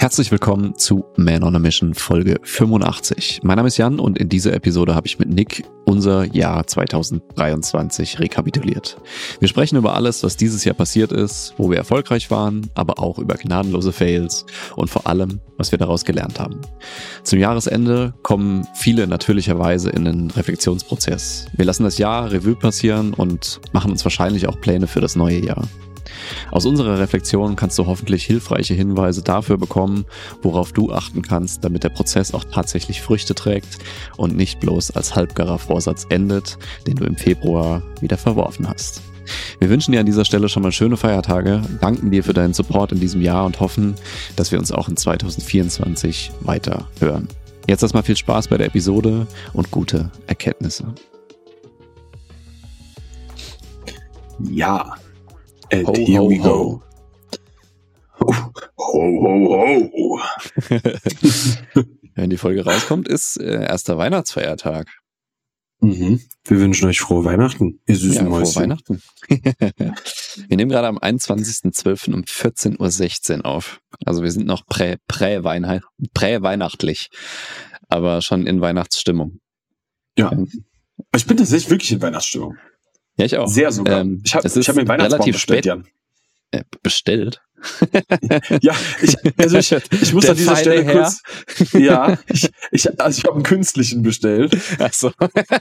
Herzlich willkommen zu Man on a Mission Folge 85. Mein Name ist Jan und in dieser Episode habe ich mit Nick unser Jahr 2023 rekapituliert. Wir sprechen über alles, was dieses Jahr passiert ist, wo wir erfolgreich waren, aber auch über gnadenlose Fails und vor allem, was wir daraus gelernt haben. Zum Jahresende kommen viele natürlicherweise in den Reflexionsprozess. Wir lassen das Jahr Revue passieren und machen uns wahrscheinlich auch Pläne für das neue Jahr. Aus unserer Reflexion kannst du hoffentlich hilfreiche Hinweise dafür bekommen, worauf du achten kannst, damit der Prozess auch tatsächlich Früchte trägt und nicht bloß als halbgarer Vorsatz endet, den du im Februar wieder verworfen hast. Wir wünschen dir an dieser Stelle schon mal schöne Feiertage, danken dir für deinen Support in diesem Jahr und hoffen, dass wir uns auch in 2024 weiter hören. Jetzt erstmal viel Spaß bei der Episode und gute Erkenntnisse. Ja, And ho, here ho, we go. Ho, ho, ho. Wenn die Folge rauskommt, ist äh, erster Weihnachtsfeiertag. Mhm. Wir wünschen euch frohe Weihnachten, ihr süßen ja, Mäuschen. Frohe Weihnachten. wir nehmen gerade am 21.12. um 14.16 Uhr auf. Also wir sind noch prä-weihnachtlich, prä prä aber schon in Weihnachtsstimmung. Ja. Ich bin tatsächlich wirklich in Weihnachtsstimmung. Ja, ich auch. Sehr sogar. Ähm, ich habe hab mir Weihnachtsbaum relativ bestellt, Jan. Äh, bestellt? ja, ich, also ich, ich muss Der an dieser Stelle Herr. kurz. Ja, ich, ich, also ich habe einen künstlichen bestellt. Ach so.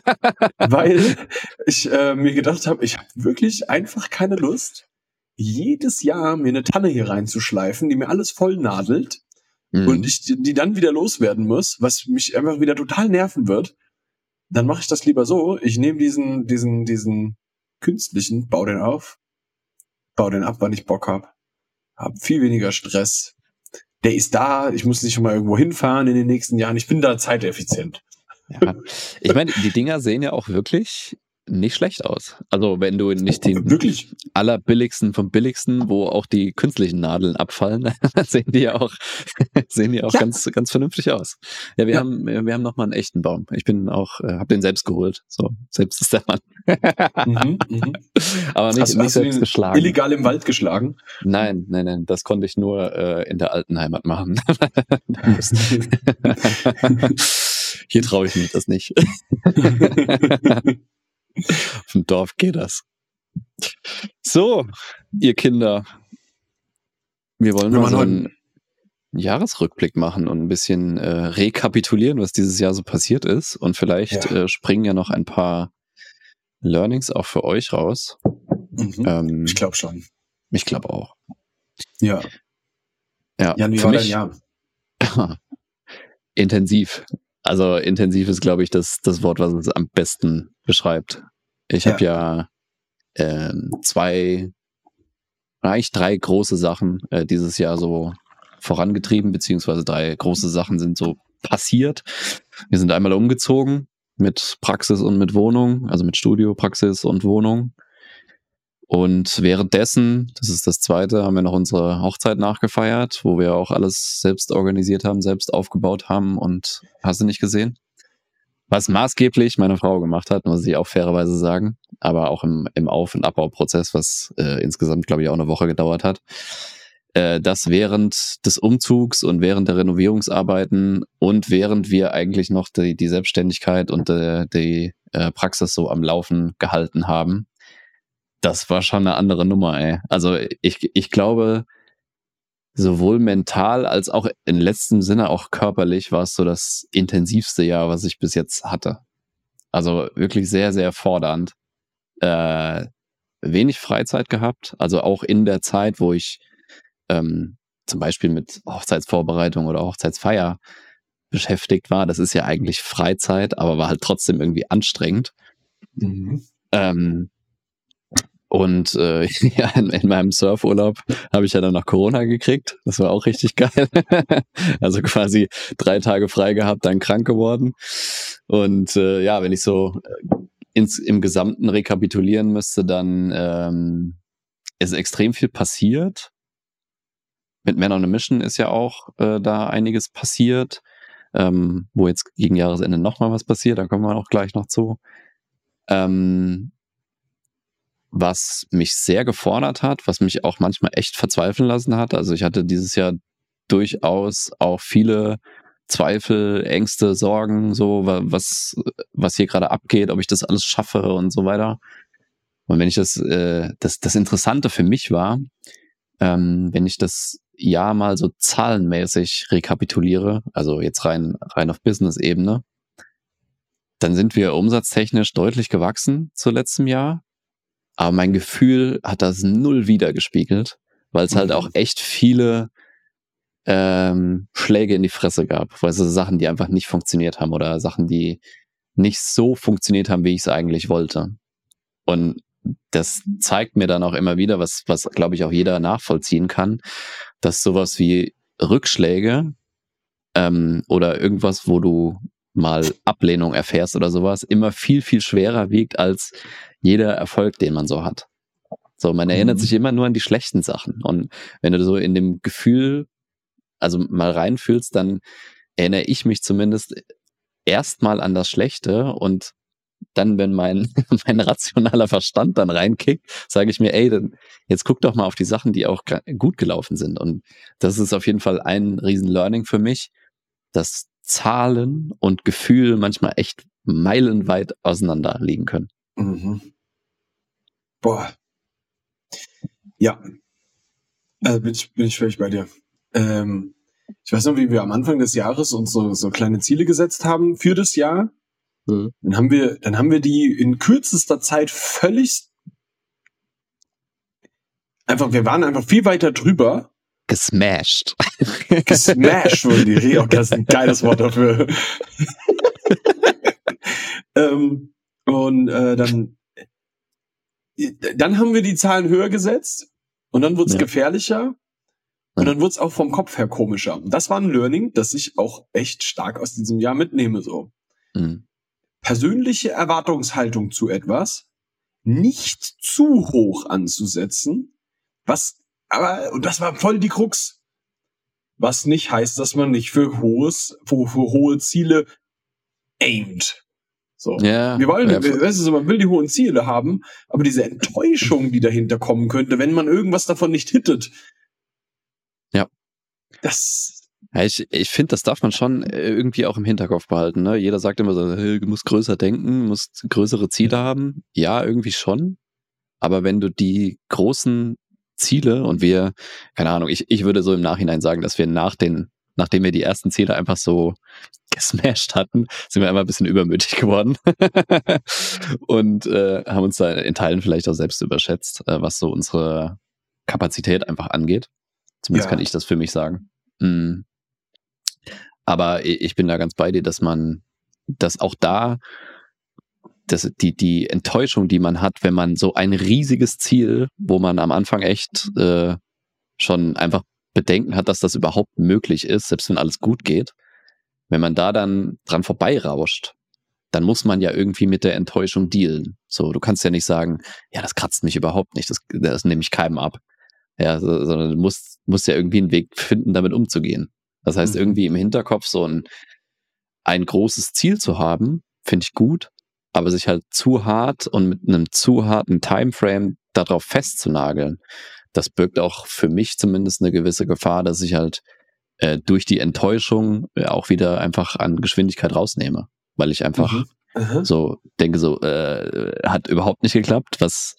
weil ich äh, mir gedacht habe, ich habe wirklich einfach keine Lust, jedes Jahr mir eine Tanne hier reinzuschleifen, die mir alles voll nadelt mhm. und ich die dann wieder loswerden muss, was mich einfach wieder total nerven wird. Dann mache ich das lieber so. Ich nehme diesen, diesen, diesen künstlichen, bau den auf, bau den ab, wann ich Bock hab, hab viel weniger Stress. Der ist da, ich muss nicht schon mal irgendwo hinfahren in den nächsten Jahren. Ich bin da zeiteffizient. Ja. Ich meine, die Dinger sehen ja auch wirklich nicht schlecht aus. Also wenn du nicht den Wirklich? allerbilligsten vom billigsten, wo auch die künstlichen Nadeln abfallen, dann sehen die ja auch, sehen die auch ja. ganz, ganz vernünftig aus. Ja, wir ja. haben, wir haben noch mal einen echten Baum. Ich bin auch, äh, habe den selbst geholt. So, selbst ist der Mann. mhm, mh. Aber nicht, hast, nicht hast selbst geschlagen. Illegal im Wald geschlagen? Nein, nein, nein. Das konnte ich nur äh, in der alten Heimat machen. Hier traue ich mich das nicht. Auf dem Dorf geht das. So, ihr Kinder. Wir wollen mal so einen Jahresrückblick machen und ein bisschen äh, rekapitulieren, was dieses Jahr so passiert ist. Und vielleicht ja. äh, springen ja noch ein paar Learnings auch für euch raus. Mhm. Ähm, ich glaube schon. Ich glaube auch. Ja. Ja, Jan, wie für war mich, dein Jahr? intensiv. Also intensiv ist, glaube ich, das, das Wort, was es am besten beschreibt. Ich ja. habe ja ähm, zwei, eigentlich drei große Sachen äh, dieses Jahr so vorangetrieben, beziehungsweise drei große Sachen sind so passiert. Wir sind einmal umgezogen mit Praxis und mit Wohnung, also mit Studio, Praxis und Wohnung. Und währenddessen, das ist das zweite, haben wir noch unsere Hochzeit nachgefeiert, wo wir auch alles selbst organisiert haben, selbst aufgebaut haben und hast du nicht gesehen? Was maßgeblich meine Frau gemacht hat, muss ich auch fairerweise sagen, aber auch im, im Auf- und Abbauprozess, was äh, insgesamt, glaube ich, auch eine Woche gedauert hat, äh, dass während des Umzugs und während der Renovierungsarbeiten und während wir eigentlich noch die, die Selbstständigkeit und äh, die äh, Praxis so am Laufen gehalten haben, das war schon eine andere Nummer, ey. Also ich, ich glaube, sowohl mental als auch in letztem Sinne auch körperlich war es so das intensivste Jahr, was ich bis jetzt hatte. Also wirklich sehr, sehr fordernd. Äh, wenig Freizeit gehabt, also auch in der Zeit, wo ich ähm, zum Beispiel mit Hochzeitsvorbereitung oder Hochzeitsfeier beschäftigt war. Das ist ja eigentlich Freizeit, aber war halt trotzdem irgendwie anstrengend. Mhm. Ähm, und äh, ja, in, in meinem Surfurlaub habe ich ja dann noch Corona gekriegt. Das war auch richtig geil. also quasi drei Tage frei gehabt, dann krank geworden. Und äh, ja, wenn ich so äh, ins, im Gesamten rekapitulieren müsste, dann ähm, ist extrem viel passiert. Mit Man on a Mission ist ja auch äh, da einiges passiert, ähm, wo jetzt gegen Jahresende nochmal was passiert, da kommen wir auch gleich noch zu. Ähm, was mich sehr gefordert hat, was mich auch manchmal echt verzweifeln lassen hat. Also ich hatte dieses Jahr durchaus auch viele Zweifel, Ängste, Sorgen, so was, was hier gerade abgeht, ob ich das alles schaffe und so weiter. Und wenn ich das, äh, das, das Interessante für mich war, ähm, wenn ich das Jahr mal so zahlenmäßig rekapituliere, also jetzt rein, rein auf Business-Ebene, dann sind wir umsatztechnisch deutlich gewachsen zu letztem Jahr. Aber mein Gefühl hat das null wiedergespiegelt, weil es halt mhm. auch echt viele ähm, Schläge in die Fresse gab. Weil es Sachen, die einfach nicht funktioniert haben oder Sachen, die nicht so funktioniert haben, wie ich es eigentlich wollte. Und das zeigt mir dann auch immer wieder, was, was glaube ich auch jeder nachvollziehen kann, dass sowas wie Rückschläge ähm, oder irgendwas, wo du mal Ablehnung erfährst oder sowas, immer viel, viel schwerer wiegt als jeder Erfolg, den man so hat. So, man erinnert mhm. sich immer nur an die schlechten Sachen. Und wenn du so in dem Gefühl, also mal reinfühlst, dann erinnere ich mich zumindest erstmal an das Schlechte und dann, wenn mein, mein rationaler Verstand dann reinkickt, sage ich mir, ey, dann, jetzt guck doch mal auf die Sachen, die auch gut gelaufen sind. Und das ist auf jeden Fall ein riesen Learning für mich, dass Zahlen und Gefühl manchmal echt meilenweit auseinander liegen können. Mhm. Boah. Ja. Also bin ich, bin ich völlig bei dir. Ähm, ich weiß noch, wie wir am Anfang des Jahres uns so, so kleine Ziele gesetzt haben für das Jahr. Mhm. Dann haben wir, dann haben wir die in kürzester Zeit völlig einfach, wir waren einfach viel weiter drüber. Gesmashed. Gesmashed wurde die Rede. Das ist ein geiles Wort dafür. ähm, und äh, dann, dann haben wir die Zahlen höher gesetzt und dann wurde es ja. gefährlicher und dann wurde es auch vom Kopf her komischer. Das war ein Learning, das ich auch echt stark aus diesem Jahr mitnehme. So. Mhm persönliche Erwartungshaltung zu etwas nicht zu hoch anzusetzen, was, aber, und das war voll die Krux, was nicht heißt, dass man nicht für hohes, für, für hohe Ziele aimt. So. Ja, wir wollen, ja, wir, weißt du, man will die hohen Ziele haben, aber diese Enttäuschung, die dahinter kommen könnte, wenn man irgendwas davon nicht hittet. Ja. Das, ja, ich ich finde, das darf man schon äh, irgendwie auch im Hinterkopf behalten. Ne? Jeder sagt immer so, hey, du musst größer denken, musst größere Ziele haben. Ja, irgendwie schon. Aber wenn du die großen Ziele und wir, keine Ahnung, ich, ich würde so im Nachhinein sagen, dass wir nach den, nachdem wir die ersten Ziele einfach so gesmashed hatten, sind wir einfach ein bisschen übermütig geworden und äh, haben uns da in Teilen vielleicht auch selbst überschätzt, äh, was so unsere Kapazität einfach angeht. Zumindest ja. kann ich das für mich sagen. Mm. Aber ich bin da ganz bei dir, dass man, dass auch da, dass die, die Enttäuschung, die man hat, wenn man so ein riesiges Ziel, wo man am Anfang echt äh, schon einfach Bedenken hat, dass das überhaupt möglich ist, selbst wenn alles gut geht, wenn man da dann dran vorbeirauscht, dann muss man ja irgendwie mit der Enttäuschung dealen. So, du kannst ja nicht sagen, ja, das kratzt mich überhaupt nicht, das, das nehme ich keinem ab. Ja, so, sondern du musst, musst ja irgendwie einen Weg finden, damit umzugehen. Das heißt, mhm. irgendwie im Hinterkopf so ein, ein großes Ziel zu haben, finde ich gut, aber sich halt zu hart und mit einem zu harten Timeframe darauf festzunageln, das birgt auch für mich zumindest eine gewisse Gefahr, dass ich halt äh, durch die Enttäuschung äh, auch wieder einfach an Geschwindigkeit rausnehme, weil ich einfach mhm. so denke, so äh, hat überhaupt nicht geklappt, was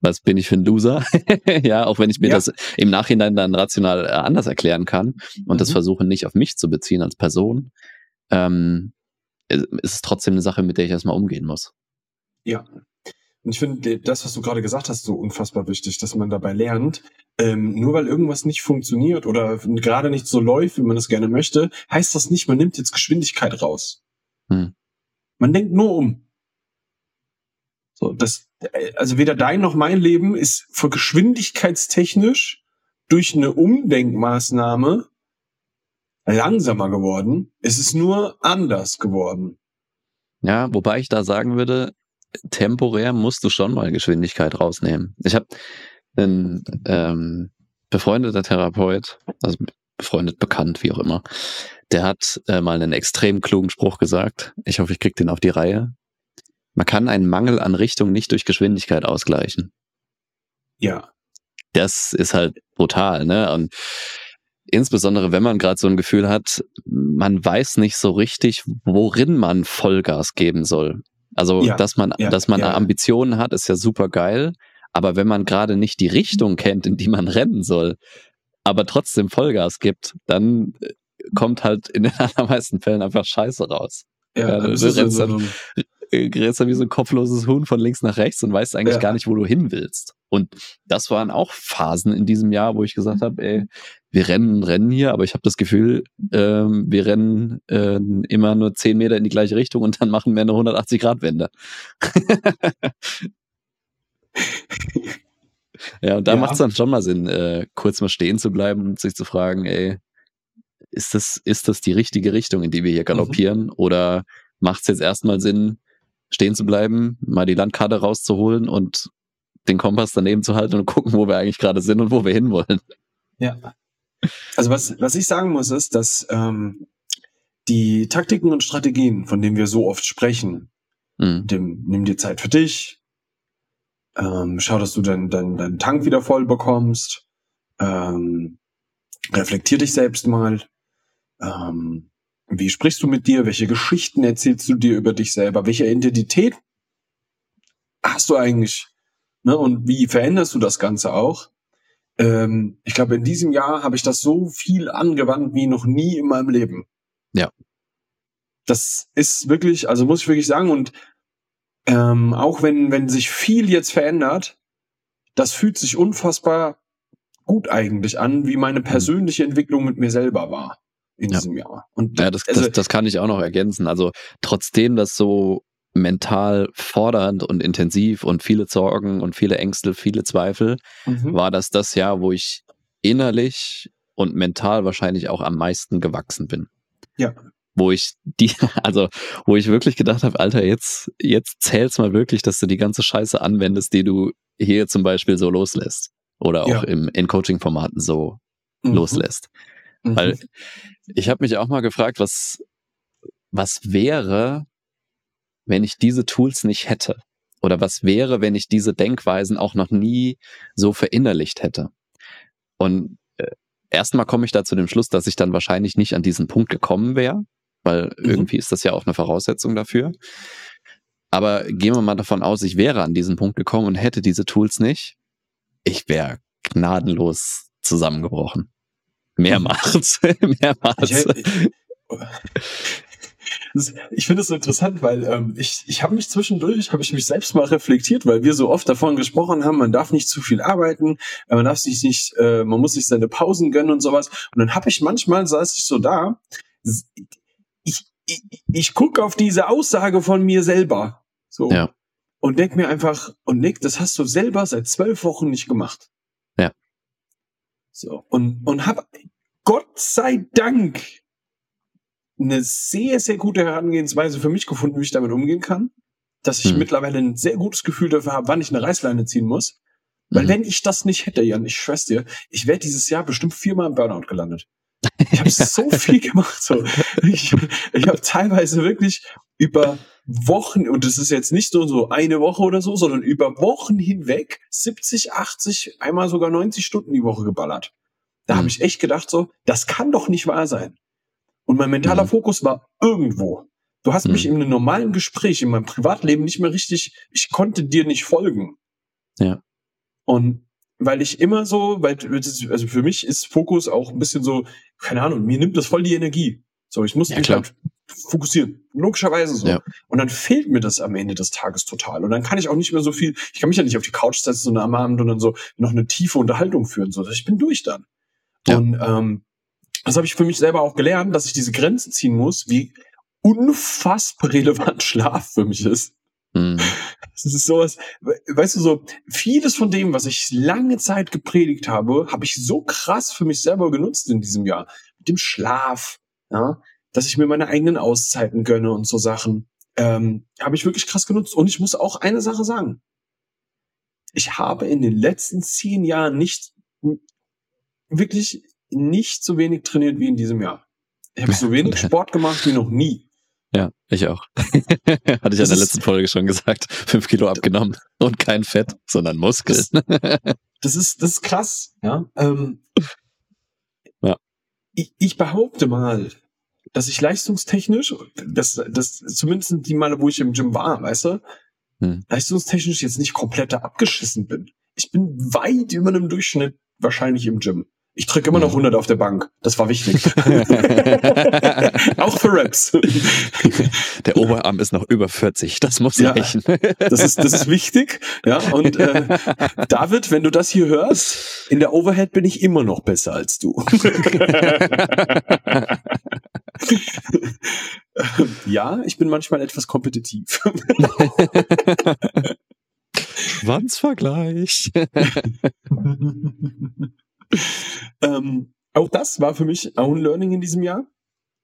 was bin ich für ein Loser? ja, auch wenn ich mir ja. das im Nachhinein dann rational äh, anders erklären kann und mhm. das versuche nicht auf mich zu beziehen als Person, ähm, ist es trotzdem eine Sache, mit der ich erstmal umgehen muss. Ja. Und ich finde, das, was du gerade gesagt hast, so unfassbar wichtig, dass man dabei lernt, ähm, nur weil irgendwas nicht funktioniert oder gerade nicht so läuft, wie man es gerne möchte, heißt das nicht, man nimmt jetzt Geschwindigkeit raus. Hm. Man denkt nur um. So, das, also weder dein noch mein Leben ist für geschwindigkeitstechnisch durch eine Umdenkmaßnahme langsamer geworden. Es ist nur anders geworden. Ja, wobei ich da sagen würde, temporär musst du schon mal Geschwindigkeit rausnehmen. Ich habe einen ähm, befreundeter Therapeut, also befreundet, bekannt, wie auch immer, der hat äh, mal einen extrem klugen Spruch gesagt. Ich hoffe, ich krieg den auf die Reihe. Man kann einen Mangel an Richtung nicht durch Geschwindigkeit ausgleichen. Ja. Das ist halt brutal, ne? Und insbesondere wenn man gerade so ein Gefühl hat, man weiß nicht so richtig, worin man Vollgas geben soll. Also, ja, dass man, ja, dass man ja. Ambitionen hat, ist ja super geil. Aber wenn man gerade nicht die Richtung kennt, in die man rennen soll, aber trotzdem Vollgas gibt, dann äh, kommt halt in den allermeisten Fällen einfach Scheiße raus. Ja, ja du rennst, dann, rennst dann wie so ein kopfloses Huhn von links nach rechts und weißt eigentlich gar nicht, wo du hin willst. Und das waren auch Phasen in diesem Jahr, wo ich gesagt habe, ey, wir rennen, rennen hier, aber ich habe das Gefühl, ähm, wir rennen äh, immer nur zehn Meter in die gleiche Richtung und dann machen wir eine 180-Grad-Wende. ja, und da ja. macht es dann schon mal Sinn, äh, kurz mal stehen zu bleiben und sich zu fragen, ey, ist das, ist das die richtige Richtung, in die wir hier galoppieren? Mhm. Oder macht es jetzt erstmal Sinn, stehen zu bleiben, mal die Landkarte rauszuholen und den Kompass daneben zu halten und gucken, wo wir eigentlich gerade sind und wo wir hinwollen. Ja. Also was, was ich sagen muss, ist, dass ähm, die Taktiken und Strategien, von denen wir so oft sprechen, mhm. dem, nimm dir Zeit für dich, ähm, schau, dass du deinen dein, dein Tank wieder voll bekommst, ähm, reflektier dich selbst mal, ähm, wie sprichst du mit dir, welche Geschichten erzählst du dir über dich selber, welche Identität hast du eigentlich Ne? Und wie veränderst du das Ganze auch? Ähm, ich glaube, in diesem Jahr habe ich das so viel angewandt wie noch nie in meinem Leben. Ja. Das ist wirklich, also muss ich wirklich sagen, und ähm, auch wenn, wenn sich viel jetzt verändert, das fühlt sich unfassbar gut eigentlich an, wie meine mhm. persönliche Entwicklung mit mir selber war in ja. diesem Jahr. Und ja, das, also, das, das kann ich auch noch ergänzen. Also trotzdem das so mental fordernd und intensiv und viele Sorgen und viele Ängste, viele Zweifel, mhm. war das das Jahr, wo ich innerlich und mental wahrscheinlich auch am meisten gewachsen bin. Ja. Wo ich die, also wo ich wirklich gedacht habe, Alter, jetzt, jetzt zähl's mal wirklich, dass du die ganze Scheiße anwendest, die du hier zum Beispiel so loslässt. Oder auch ja. im, in Coaching-Formaten so mhm. loslässt. Mhm. Weil ich habe mich auch mal gefragt, was, was wäre, wenn ich diese Tools nicht hätte? Oder was wäre, wenn ich diese Denkweisen auch noch nie so verinnerlicht hätte? Und äh, erstmal komme ich da zu dem Schluss, dass ich dann wahrscheinlich nicht an diesen Punkt gekommen wäre, weil mhm. irgendwie ist das ja auch eine Voraussetzung dafür. Aber gehen wir mal davon aus, ich wäre an diesen Punkt gekommen und hätte diese Tools nicht. Ich wäre gnadenlos zusammengebrochen. Mehrmals. Mehrmals. Ich, finde es so interessant, weil ähm, ich, ich habe mich zwischendurch, habe ich mich selbst mal reflektiert, weil wir so oft davon gesprochen haben, man darf nicht zu viel arbeiten, äh, man darf sich nicht, äh, man muss sich seine Pausen gönnen und sowas. Und dann habe ich manchmal, saß ich so da, ich, ich, ich gucke auf diese Aussage von mir selber. So. Ja. Und denk mir einfach, und Nick, das hast du selber seit zwölf Wochen nicht gemacht. So. Und, und hab Gott sei Dank eine sehr, sehr gute Herangehensweise für mich gefunden, wie ich damit umgehen kann. Dass ich hm. mittlerweile ein sehr gutes Gefühl dafür habe, wann ich eine Reißleine ziehen muss. Weil mhm. wenn ich das nicht hätte, Jan, ich schwör's dir, ich wäre dieses Jahr bestimmt viermal im Burnout gelandet. Ich habe so viel gemacht. So. Ich, ich habe teilweise wirklich über Wochen, und das ist jetzt nicht nur so eine Woche oder so, sondern über Wochen hinweg 70, 80, einmal sogar 90 Stunden die Woche geballert. Da mhm. habe ich echt gedacht, so, das kann doch nicht wahr sein. Und mein mentaler mhm. Fokus war irgendwo. Du hast mhm. mich in einem normalen Gespräch, in meinem Privatleben nicht mehr richtig, ich konnte dir nicht folgen. Ja. Und weil ich immer so, weil, also für mich ist Fokus auch ein bisschen so, keine Ahnung, mir nimmt das voll die Energie. So, ich muss ja, mich halt fokussieren. Logischerweise so. Ja. Und dann fehlt mir das am Ende des Tages total. Und dann kann ich auch nicht mehr so viel, ich kann mich ja nicht auf die Couch setzen und am Abend und dann so noch eine tiefe Unterhaltung führen. So, ich bin durch dann. Ja. Und ähm, das habe ich für mich selber auch gelernt, dass ich diese Grenze ziehen muss, wie unfassbar relevant Schlaf für mich ist. Mhm. Das ist sowas, weißt du, so vieles von dem, was ich lange Zeit gepredigt habe, habe ich so krass für mich selber genutzt in diesem Jahr. Mit dem Schlaf, ja, dass ich mir meine eigenen Auszeiten gönne und so Sachen. Ähm, habe ich wirklich krass genutzt. Und ich muss auch eine Sache sagen. Ich habe in den letzten zehn Jahren nicht wirklich nicht so wenig trainiert wie in diesem Jahr. Ich habe so wenig Sport gemacht wie noch nie. Ja, ich auch. Hatte ich das in der letzten Folge schon gesagt. Fünf Kilo abgenommen und kein Fett, sondern Muskeln. Das, das ist, das ist krass, ja. Ähm, ja. ich, ich behaupte mal, dass ich leistungstechnisch, das, das zumindest die Male, wo ich im Gym war, weißt du, hm. leistungstechnisch jetzt nicht komplett abgeschissen bin. Ich bin weit über einem Durchschnitt wahrscheinlich im Gym. Ich drücke immer noch 100 mhm. auf der Bank. Das war wichtig. Auch für Raps. Der Oberarm ist noch über 40. Das muss ja, reichen. das ist, das ist wichtig. Ja, und äh, David, wenn du das hier hörst, in der Overhead bin ich immer noch besser als du. ja, ich bin manchmal etwas kompetitiv. Schwanzvergleich ähm, auch das war für mich ein Learning in diesem Jahr.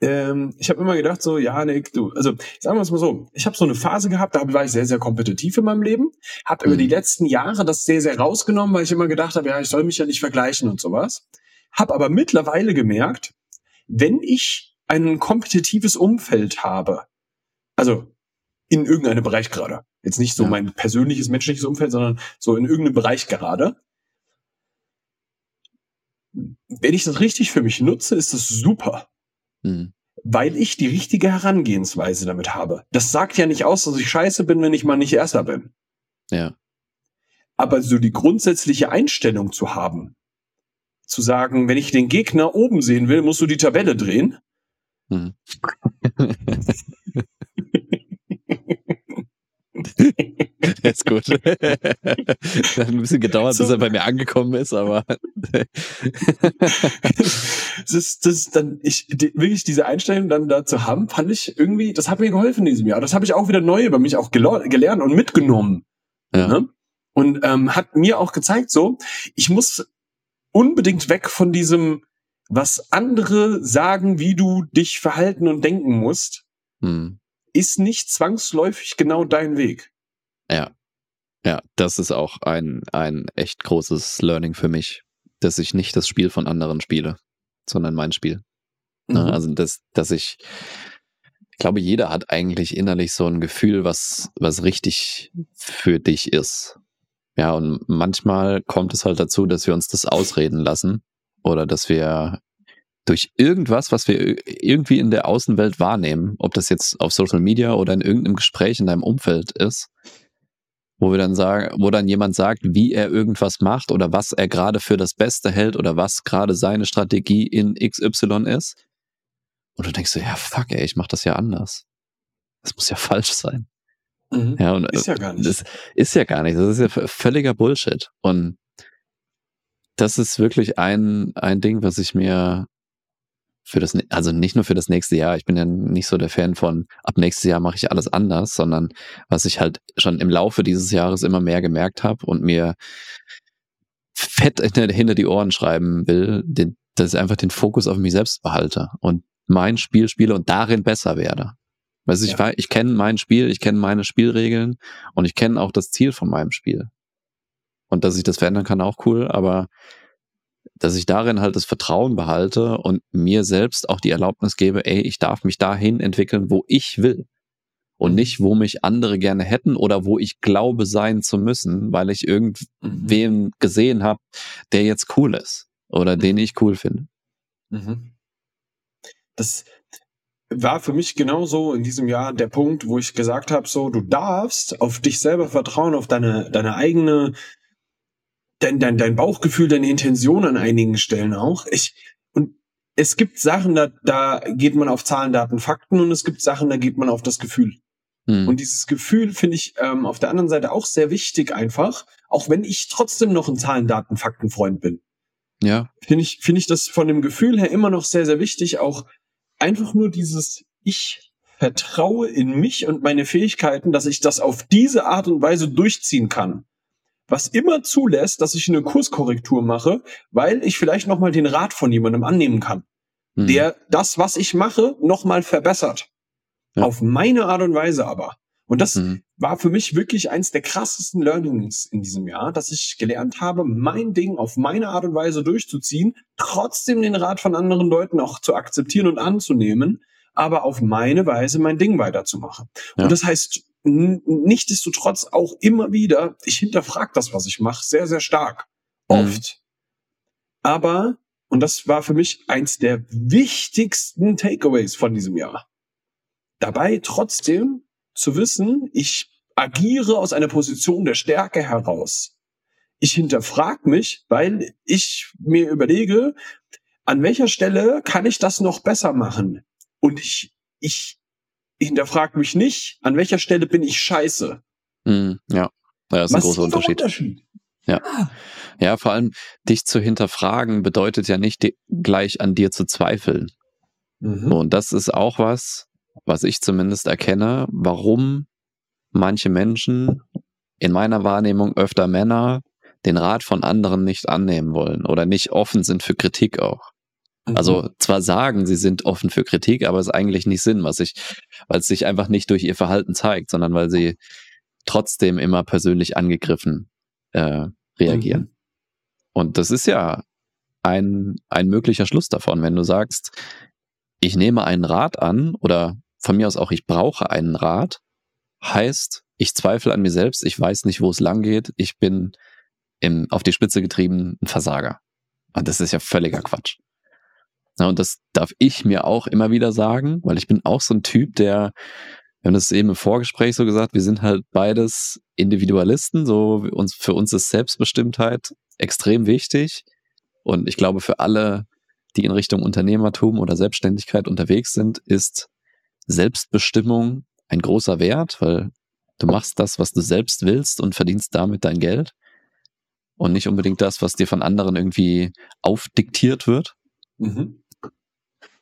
Ähm, ich habe immer gedacht, so, ja, Nick, du, also sagen wir es mal so, ich habe so eine Phase gehabt, da war ich sehr, sehr kompetitiv in meinem Leben, habe mhm. über die mhm. letzten Jahre das sehr, sehr rausgenommen, weil ich immer gedacht habe, ja, ich soll mich ja nicht vergleichen und sowas. Hab aber mittlerweile gemerkt, wenn ich ein kompetitives Umfeld habe, also in irgendeinem Bereich gerade, jetzt nicht so ja. mein persönliches menschliches Umfeld, sondern so in irgendeinem Bereich gerade, wenn ich das richtig für mich nutze, ist das super. Mhm. Weil ich die richtige Herangehensweise damit habe. Das sagt ja nicht aus, dass ich scheiße bin, wenn ich mal nicht Erster bin. Ja. Aber so die grundsätzliche Einstellung zu haben, zu sagen, wenn ich den Gegner oben sehen will, musst du die Tabelle drehen. Mhm. ist gut. Hat ein bisschen gedauert, so. bis er bei mir angekommen ist, aber. das ist, das ist dann, ich, die, wirklich diese Einstellung dann da zu haben, fand ich irgendwie, das hat mir geholfen in diesem Jahr. Das habe ich auch wieder neu über mich auch gelernt und mitgenommen. Ja. Ne? Und ähm, hat mir auch gezeigt, so, ich muss unbedingt weg von diesem, was andere sagen, wie du dich verhalten und denken musst. Hm ist nicht zwangsläufig genau dein Weg. Ja. Ja, das ist auch ein, ein echt großes Learning für mich, dass ich nicht das Spiel von anderen spiele, sondern mein Spiel. Ne, mhm. Also, dass, dass ich, ich glaube, jeder hat eigentlich innerlich so ein Gefühl, was, was richtig für dich ist. Ja, und manchmal kommt es halt dazu, dass wir uns das ausreden lassen oder dass wir durch irgendwas, was wir irgendwie in der Außenwelt wahrnehmen, ob das jetzt auf Social Media oder in irgendeinem Gespräch in deinem Umfeld ist, wo wir dann sagen, wo dann jemand sagt, wie er irgendwas macht oder was er gerade für das Beste hält oder was gerade seine Strategie in XY ist. Und du denkst so, ja, fuck, ey, ich mach das ja anders. Das muss ja falsch sein. Mhm. Ja, und ist ja gar nicht. Das ist ja gar nicht. Das ist ja völliger Bullshit. Und das ist wirklich ein, ein Ding, was ich mir für das, also nicht nur für das nächste Jahr. Ich bin ja nicht so der Fan von, ab nächstes Jahr mache ich alles anders, sondern was ich halt schon im Laufe dieses Jahres immer mehr gemerkt habe und mir fett hinter die Ohren schreiben will, den, dass ich einfach den Fokus auf mich selbst behalte und mein Spiel spiele und darin besser werde. Weißt ich, ja. ich kenne mein Spiel, ich kenne meine Spielregeln und ich kenne auch das Ziel von meinem Spiel. Und dass ich das verändern kann, auch cool, aber dass ich darin halt das Vertrauen behalte und mir selbst auch die Erlaubnis gebe, ey, ich darf mich dahin entwickeln, wo ich will. Und nicht, wo mich andere gerne hätten oder wo ich glaube sein zu müssen, weil ich irgendwen mhm. gesehen habe, der jetzt cool ist oder mhm. den ich cool finde. Mhm. Das war für mich genauso in diesem Jahr der Punkt, wo ich gesagt habe, so, du darfst auf dich selber vertrauen, auf deine, deine eigene dein, dein, dein Bauchgefühl, deine Intention an einigen Stellen auch. Ich, und es gibt Sachen, da, da geht man auf Zahlen, Daten, Fakten und es gibt Sachen, da geht man auf das Gefühl. Hm. Und dieses Gefühl finde ich ähm, auf der anderen Seite auch sehr wichtig einfach, auch wenn ich trotzdem noch ein Zahlen, Daten, Fakten Freund bin. Ja. Finde ich, finde ich das von dem Gefühl her immer noch sehr, sehr wichtig, auch einfach nur dieses, ich vertraue in mich und meine Fähigkeiten, dass ich das auf diese Art und Weise durchziehen kann was immer zulässt, dass ich eine Kurskorrektur mache, weil ich vielleicht nochmal den Rat von jemandem annehmen kann, mhm. der das, was ich mache, nochmal verbessert. Ja. Auf meine Art und Weise aber. Und das mhm. war für mich wirklich eins der krassesten Learnings in diesem Jahr, dass ich gelernt habe, mein Ding auf meine Art und Weise durchzuziehen, trotzdem den Rat von anderen Leuten auch zu akzeptieren und anzunehmen, aber auf meine Weise mein Ding weiterzumachen. Ja. Und das heißt Nichtsdestotrotz auch immer wieder, ich hinterfrage das, was ich mache, sehr, sehr stark. Mhm. Oft. Mhm. Aber und das war für mich eins der wichtigsten Takeaways von diesem Jahr. Dabei trotzdem zu wissen, ich agiere aus einer Position der Stärke heraus. Ich hinterfrage mich, weil ich mir überlege, an welcher Stelle kann ich das noch besser machen? Und ich, ich hinterfrage mich nicht, an welcher Stelle bin ich scheiße. Mm, ja. das ist ein großer Unterschied. Unterschied. Ja. Ah. Ja, vor allem dich zu hinterfragen bedeutet ja nicht gleich an dir zu zweifeln. Mhm. Und das ist auch was, was ich zumindest erkenne, warum manche Menschen in meiner Wahrnehmung öfter Männer den Rat von anderen nicht annehmen wollen oder nicht offen sind für Kritik auch. Mhm. Also zwar sagen, sie sind offen für Kritik, aber es ist eigentlich nicht Sinn, was ich, weil es sich einfach nicht durch ihr Verhalten zeigt, sondern weil sie trotzdem immer persönlich angegriffen äh, reagieren. Mhm. Und das ist ja ein, ein möglicher Schluss davon, wenn du sagst, ich nehme einen Rat an oder von mir aus auch, ich brauche einen Rat, heißt, ich zweifle an mir selbst, ich weiß nicht, wo es lang geht, ich bin im, auf die Spitze getrieben ein Versager. Und das ist ja völliger Quatsch. Ja, und das darf ich mir auch immer wieder sagen, weil ich bin auch so ein Typ, der, wir haben das eben im Vorgespräch so gesagt, wir sind halt beides Individualisten, so uns, für uns ist Selbstbestimmtheit extrem wichtig. Und ich glaube, für alle, die in Richtung Unternehmertum oder Selbstständigkeit unterwegs sind, ist Selbstbestimmung ein großer Wert, weil du machst das, was du selbst willst und verdienst damit dein Geld und nicht unbedingt das, was dir von anderen irgendwie aufdiktiert wird. Mhm.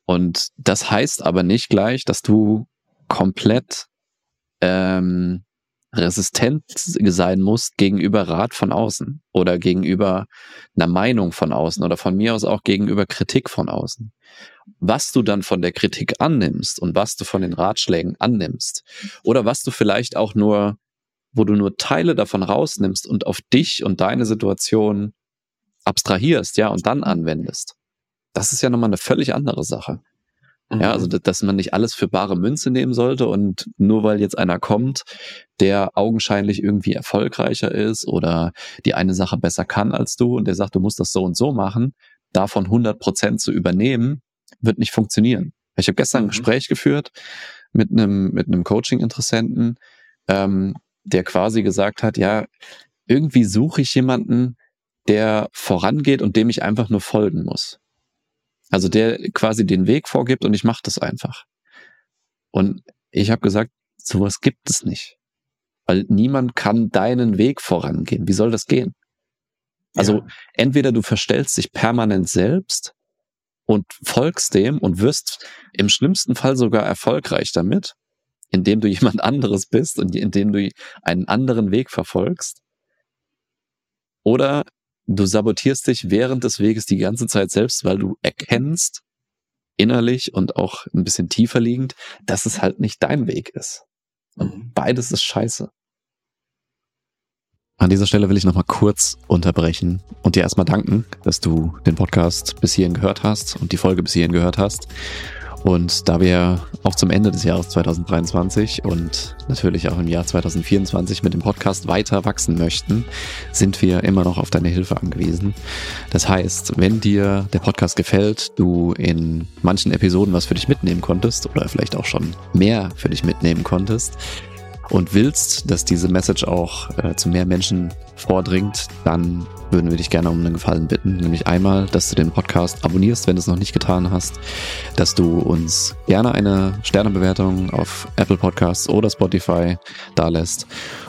Und das heißt aber nicht gleich, dass du komplett ähm, resistent sein musst gegenüber Rat von außen oder gegenüber einer Meinung von außen oder von mir aus auch gegenüber Kritik von außen. Was du dann von der Kritik annimmst und was du von den Ratschlägen annimmst oder was du vielleicht auch nur, wo du nur Teile davon rausnimmst und auf dich und deine Situation abstrahierst, ja, und dann anwendest. Das ist ja nochmal eine völlig andere Sache. Ja, also mhm. dass man nicht alles für bare Münze nehmen sollte und nur weil jetzt einer kommt, der augenscheinlich irgendwie erfolgreicher ist oder die eine Sache besser kann als du und der sagt, du musst das so und so machen, davon 100 Prozent zu übernehmen, wird nicht funktionieren. Ich habe gestern ein mhm. Gespräch geführt mit einem mit einem Coaching-Interessenten, ähm, der quasi gesagt hat, ja, irgendwie suche ich jemanden, der vorangeht und dem ich einfach nur folgen muss. Also der quasi den Weg vorgibt und ich mache das einfach. Und ich habe gesagt, sowas gibt es nicht. Weil niemand kann deinen Weg vorangehen. Wie soll das gehen? Also ja. entweder du verstellst dich permanent selbst und folgst dem und wirst im schlimmsten Fall sogar erfolgreich damit, indem du jemand anderes bist und indem du einen anderen Weg verfolgst. Oder du sabotierst dich während des Weges die ganze Zeit selbst, weil du erkennst, innerlich und auch ein bisschen tiefer liegend, dass es halt nicht dein Weg ist. Und mhm. beides ist scheiße. An dieser Stelle will ich nochmal kurz unterbrechen und dir erstmal danken, dass du den Podcast bis hierhin gehört hast und die Folge bis hierhin gehört hast. Und da wir auch zum Ende des Jahres 2023 und natürlich auch im Jahr 2024 mit dem Podcast weiter wachsen möchten, sind wir immer noch auf deine Hilfe angewiesen. Das heißt, wenn dir der Podcast gefällt, du in manchen Episoden was für dich mitnehmen konntest oder vielleicht auch schon mehr für dich mitnehmen konntest, und willst, dass diese Message auch äh, zu mehr Menschen vordringt, dann würden wir dich gerne um einen Gefallen bitten. Nämlich einmal, dass du den Podcast abonnierst, wenn du es noch nicht getan hast, dass du uns gerne eine Sternebewertung auf Apple Podcasts oder Spotify dalässt.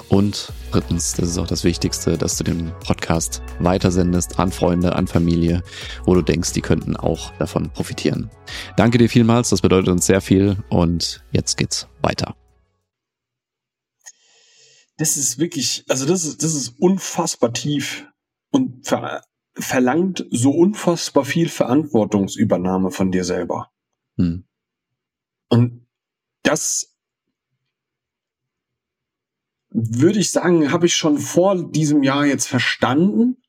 Und drittens, das ist auch das Wichtigste, dass du den Podcast weitersendest an Freunde, an Familie, wo du denkst, die könnten auch davon profitieren. Danke dir vielmals, das bedeutet uns sehr viel und jetzt geht's weiter das ist wirklich, also das ist, das ist unfassbar tief und ver verlangt so unfassbar viel Verantwortungsübernahme von dir selber. Hm. Und das würde ich sagen, habe ich schon vor diesem Jahr jetzt verstanden.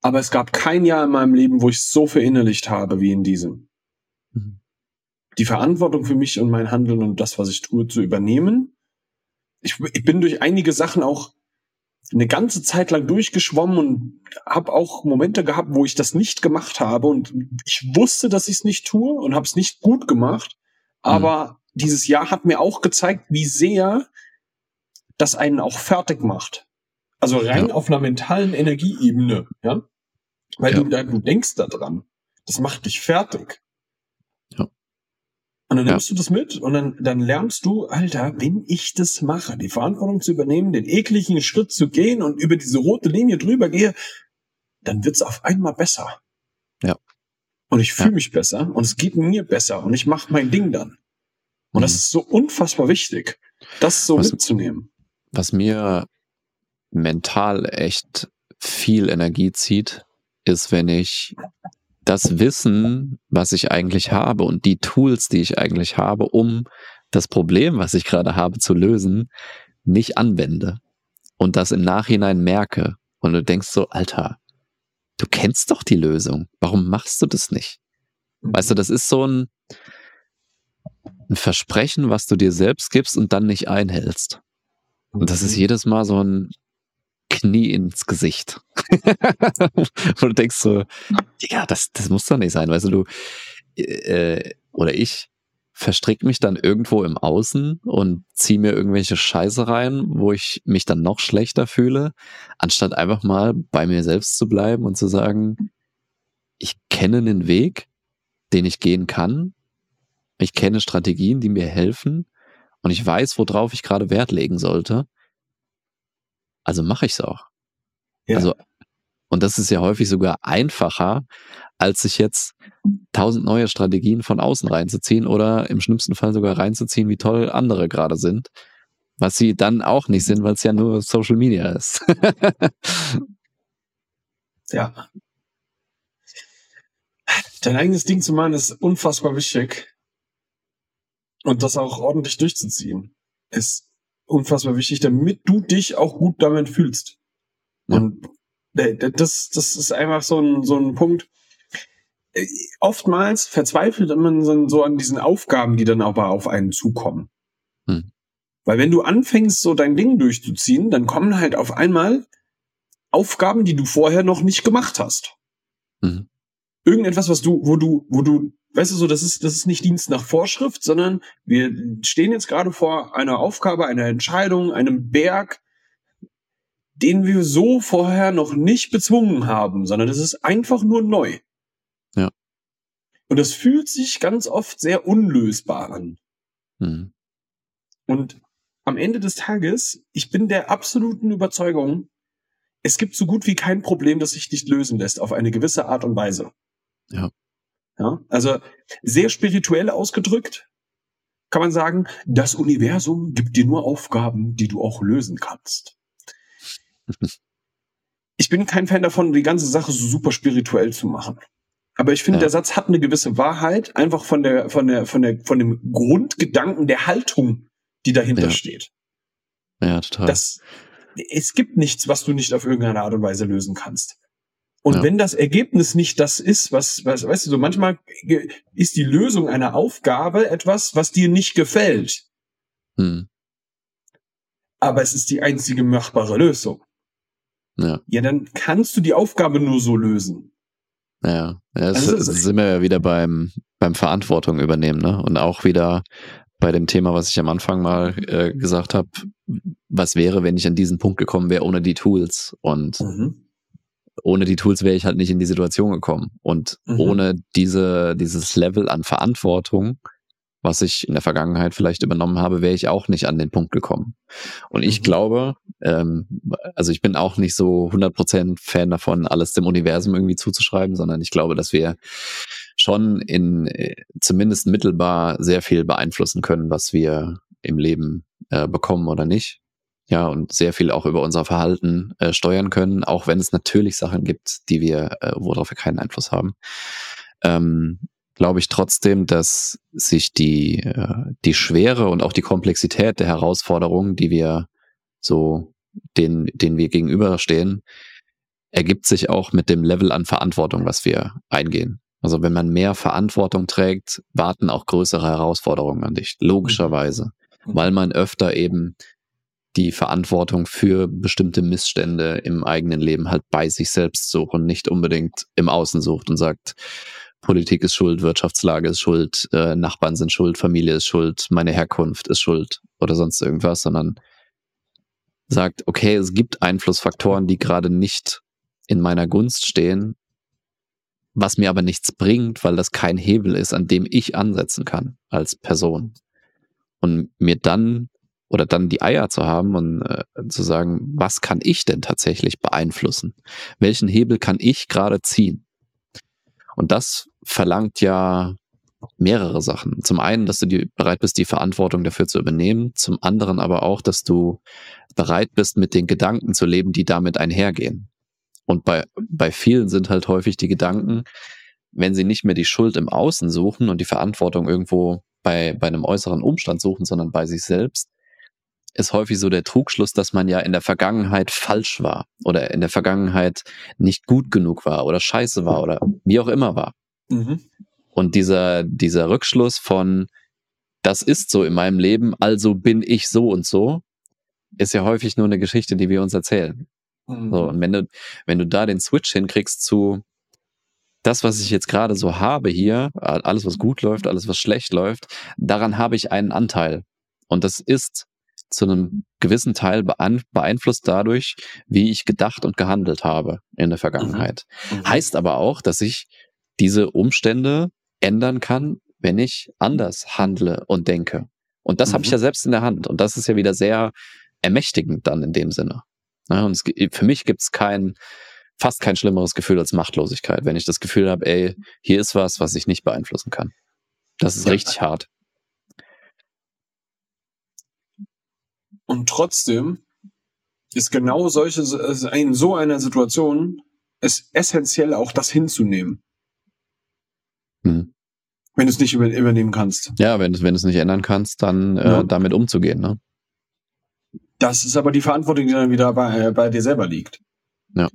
Aber es gab kein Jahr in meinem Leben, wo ich es so verinnerlicht habe wie in diesem. Mhm. Die Verantwortung für mich und mein Handeln und das, was ich tue, zu übernehmen ich, ich bin durch einige Sachen auch eine ganze Zeit lang durchgeschwommen und habe auch Momente gehabt, wo ich das nicht gemacht habe und ich wusste, dass ich es nicht tue und habe es nicht gut gemacht. Aber mhm. dieses Jahr hat mir auch gezeigt, wie sehr das einen auch fertig macht. Also rein ja. auf einer mentalen Energieebene, ja. Weil ja. Du, du denkst da dran. Das macht dich fertig. Und dann nimmst ja. du das mit und dann, dann lernst du, Alter, wenn ich das mache, die Verantwortung zu übernehmen, den ekligen Schritt zu gehen und über diese rote Linie drüber gehe, dann wird's auf einmal besser. Ja. Und ich fühle ja. mich besser und es geht mir besser und ich mache mein Ding dann. Und mhm. das ist so unfassbar wichtig, das so was, mitzunehmen. Was mir mental echt viel Energie zieht, ist, wenn ich das Wissen, was ich eigentlich habe und die Tools, die ich eigentlich habe, um das Problem, was ich gerade habe, zu lösen, nicht anwende und das im Nachhinein merke und du denkst so, Alter, du kennst doch die Lösung. Warum machst du das nicht? Weißt du, das ist so ein, ein Versprechen, was du dir selbst gibst und dann nicht einhältst. Und das ist mhm. jedes Mal so ein Knie ins Gesicht. Wo du denkst so, ja, das, das muss doch nicht sein. Weißt du, du äh, oder ich verstrick mich dann irgendwo im Außen und zieh mir irgendwelche Scheiße rein, wo ich mich dann noch schlechter fühle, anstatt einfach mal bei mir selbst zu bleiben und zu sagen, ich kenne den Weg, den ich gehen kann. Ich kenne Strategien, die mir helfen und ich weiß, worauf ich gerade Wert legen sollte. Also mache ich es auch. Ja. Also, und das ist ja häufig sogar einfacher, als sich jetzt tausend neue Strategien von außen reinzuziehen oder im schlimmsten Fall sogar reinzuziehen, wie toll andere gerade sind. Was sie dann auch nicht sind, weil es ja nur Social Media ist. ja. Dein eigenes Ding zu machen ist unfassbar wichtig. Und das auch ordentlich durchzuziehen ist unfassbar wichtig, damit du dich auch gut damit fühlst. Ja. Und äh, das, das ist einfach so ein, so ein Punkt. Äh, oftmals verzweifelt man so an diesen Aufgaben, die dann aber auf einen zukommen. Hm. Weil wenn du anfängst, so dein Ding durchzuziehen, dann kommen halt auf einmal Aufgaben, die du vorher noch nicht gemacht hast. Mhm. Irgendetwas, was du, wo du, wo du weißt du so, das ist, das ist nicht Dienst nach Vorschrift, sondern wir stehen jetzt gerade vor einer Aufgabe, einer Entscheidung, einem Berg, den wir so vorher noch nicht bezwungen haben, sondern das ist einfach nur neu. Ja. Und das fühlt sich ganz oft sehr unlösbar an. Mhm. Und am Ende des Tages, ich bin der absoluten Überzeugung, es gibt so gut wie kein Problem, das sich nicht lösen lässt auf eine gewisse Art und Weise. Ja. Ja, also sehr spirituell ausgedrückt kann man sagen, das Universum gibt dir nur Aufgaben, die du auch lösen kannst. Ich bin kein Fan davon, die ganze Sache so super spirituell zu machen. Aber ich finde, ja. der Satz hat eine gewisse Wahrheit, einfach von der, von der, von der, von dem Grundgedanken der Haltung, die dahinter ja. steht. Ja, total. Das, es gibt nichts, was du nicht auf irgendeine Art und Weise lösen kannst. Und ja. wenn das Ergebnis nicht das ist, was, was, weißt du, so manchmal ist die Lösung einer Aufgabe etwas, was dir nicht gefällt. Hm. Aber es ist die einzige machbare Lösung. Ja. Ja, dann kannst du die Aufgabe nur so lösen. Ja, ja das, also, das sind wir ja wieder beim, beim Verantwortung übernehmen, ne? Und auch wieder bei dem Thema, was ich am Anfang mal äh, gesagt habe, was wäre, wenn ich an diesen Punkt gekommen wäre ohne die Tools? Und mhm ohne die Tools wäre ich halt nicht in die Situation gekommen. Und mhm. ohne diese, dieses Level an Verantwortung, was ich in der Vergangenheit vielleicht übernommen habe, wäre ich auch nicht an den Punkt gekommen. Und ich mhm. glaube, ähm, also ich bin auch nicht so 100% Fan davon, alles dem Universum irgendwie zuzuschreiben, sondern ich glaube, dass wir schon in äh, zumindest mittelbar sehr viel beeinflussen können, was wir im Leben äh, bekommen oder nicht ja, und sehr viel auch über unser Verhalten äh, steuern können, auch wenn es natürlich Sachen gibt, die wir, äh, worauf wir keinen Einfluss haben. Ähm, glaube ich trotzdem, dass sich die, äh, die Schwere und auch die Komplexität der Herausforderungen, die wir so, den, denen wir gegenüberstehen, ergibt sich auch mit dem Level an Verantwortung, was wir eingehen. Also wenn man mehr Verantwortung trägt, warten auch größere Herausforderungen an dich, logischerweise, mhm. weil man öfter eben die Verantwortung für bestimmte Missstände im eigenen Leben halt bei sich selbst sucht und nicht unbedingt im Außen sucht und sagt, Politik ist schuld, Wirtschaftslage ist schuld, äh, Nachbarn sind schuld, Familie ist schuld, meine Herkunft ist schuld oder sonst irgendwas, sondern sagt, okay, es gibt Einflussfaktoren, die gerade nicht in meiner Gunst stehen, was mir aber nichts bringt, weil das kein Hebel ist, an dem ich ansetzen kann als Person. Und mir dann oder dann die Eier zu haben und äh, zu sagen, was kann ich denn tatsächlich beeinflussen? Welchen Hebel kann ich gerade ziehen? Und das verlangt ja mehrere Sachen. Zum einen, dass du die, bereit bist, die Verantwortung dafür zu übernehmen. Zum anderen aber auch, dass du bereit bist, mit den Gedanken zu leben, die damit einhergehen. Und bei, bei vielen sind halt häufig die Gedanken, wenn sie nicht mehr die Schuld im Außen suchen und die Verantwortung irgendwo bei, bei einem äußeren Umstand suchen, sondern bei sich selbst, ist häufig so der Trugschluss, dass man ja in der Vergangenheit falsch war oder in der Vergangenheit nicht gut genug war oder scheiße war oder wie auch immer war. Mhm. Und dieser, dieser Rückschluss von, das ist so in meinem Leben, also bin ich so und so, ist ja häufig nur eine Geschichte, die wir uns erzählen. Mhm. So, und wenn du, wenn du da den Switch hinkriegst zu, das, was ich jetzt gerade so habe hier, alles, was gut läuft, alles, was schlecht läuft, daran habe ich einen Anteil. Und das ist zu einem gewissen Teil beeinflusst dadurch, wie ich gedacht und gehandelt habe in der Vergangenheit. Mhm. Mhm. Heißt aber auch, dass ich diese Umstände ändern kann, wenn ich anders handle und denke. Und das mhm. habe ich ja selbst in der Hand. Und das ist ja wieder sehr ermächtigend dann in dem Sinne. Ja, und es, für mich gibt es kein, fast kein schlimmeres Gefühl als Machtlosigkeit, wenn ich das Gefühl habe, ey, hier ist was, was ich nicht beeinflussen kann. Das ist ja. richtig hart. Und trotzdem ist genau solche, in so einer Situation es essentiell auch das hinzunehmen. Hm. Wenn du es nicht übernehmen kannst. Ja, wenn, wenn du es nicht ändern kannst, dann äh, ja. damit umzugehen. Ne? Das ist aber die Verantwortung, die dann wieder bei, äh, bei dir selber liegt. Ja.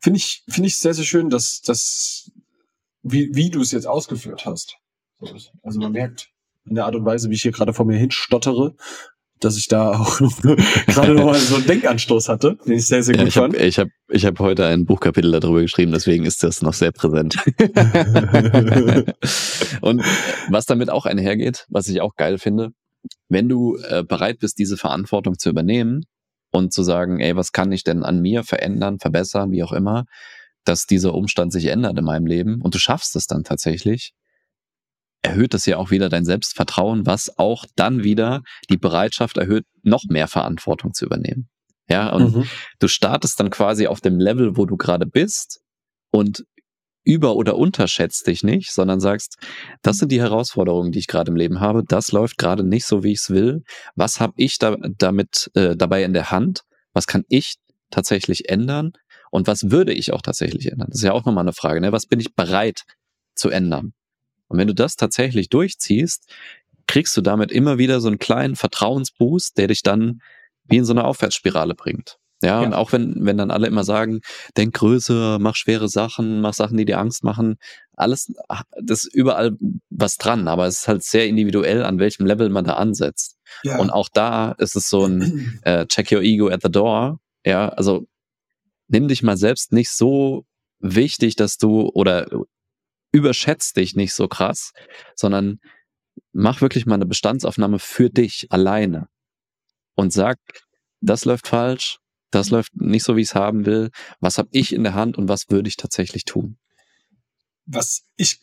Finde ich, finde ich sehr, sehr schön, dass, dass wie, wie du es jetzt ausgeführt hast. Also man merkt, in der Art und Weise, wie ich hier gerade vor mir hinstottere, dass ich da auch gerade noch mal so einen Denkanstoß hatte, den ich sehr, sehr ja, gut ich fand. Hab, ich habe ich hab heute ein Buchkapitel darüber geschrieben, deswegen ist das noch sehr präsent. und was damit auch einhergeht, was ich auch geil finde, wenn du äh, bereit bist, diese Verantwortung zu übernehmen und zu sagen, ey, was kann ich denn an mir verändern, verbessern, wie auch immer, dass dieser Umstand sich ändert in meinem Leben und du schaffst es dann tatsächlich, erhöht das ja auch wieder dein Selbstvertrauen, was auch dann wieder die Bereitschaft erhöht, noch mehr Verantwortung zu übernehmen. Ja, und mhm. du startest dann quasi auf dem Level, wo du gerade bist und über- oder unterschätzt dich nicht, sondern sagst, das sind die Herausforderungen, die ich gerade im Leben habe. Das läuft gerade nicht so, wie ich es will. Was habe ich da, damit äh, dabei in der Hand? Was kann ich tatsächlich ändern? Und was würde ich auch tatsächlich ändern? Das ist ja auch nochmal eine Frage. Ne? Was bin ich bereit zu ändern? Und wenn du das tatsächlich durchziehst, kriegst du damit immer wieder so einen kleinen Vertrauensboost, der dich dann wie in so eine Aufwärtsspirale bringt. Ja, ja, und auch wenn, wenn dann alle immer sagen, denk größer, mach schwere Sachen, mach Sachen, die dir Angst machen, alles, das ist überall was dran, aber es ist halt sehr individuell, an welchem Level man da ansetzt. Ja. Und auch da ist es so ein äh, Check your ego at the door. Ja, also nimm dich mal selbst nicht so wichtig, dass du oder überschätzt dich nicht so krass, sondern mach wirklich mal eine Bestandsaufnahme für dich alleine und sag, das läuft falsch, das läuft nicht so, wie ich es haben will. Was habe ich in der Hand und was würde ich tatsächlich tun? Was ich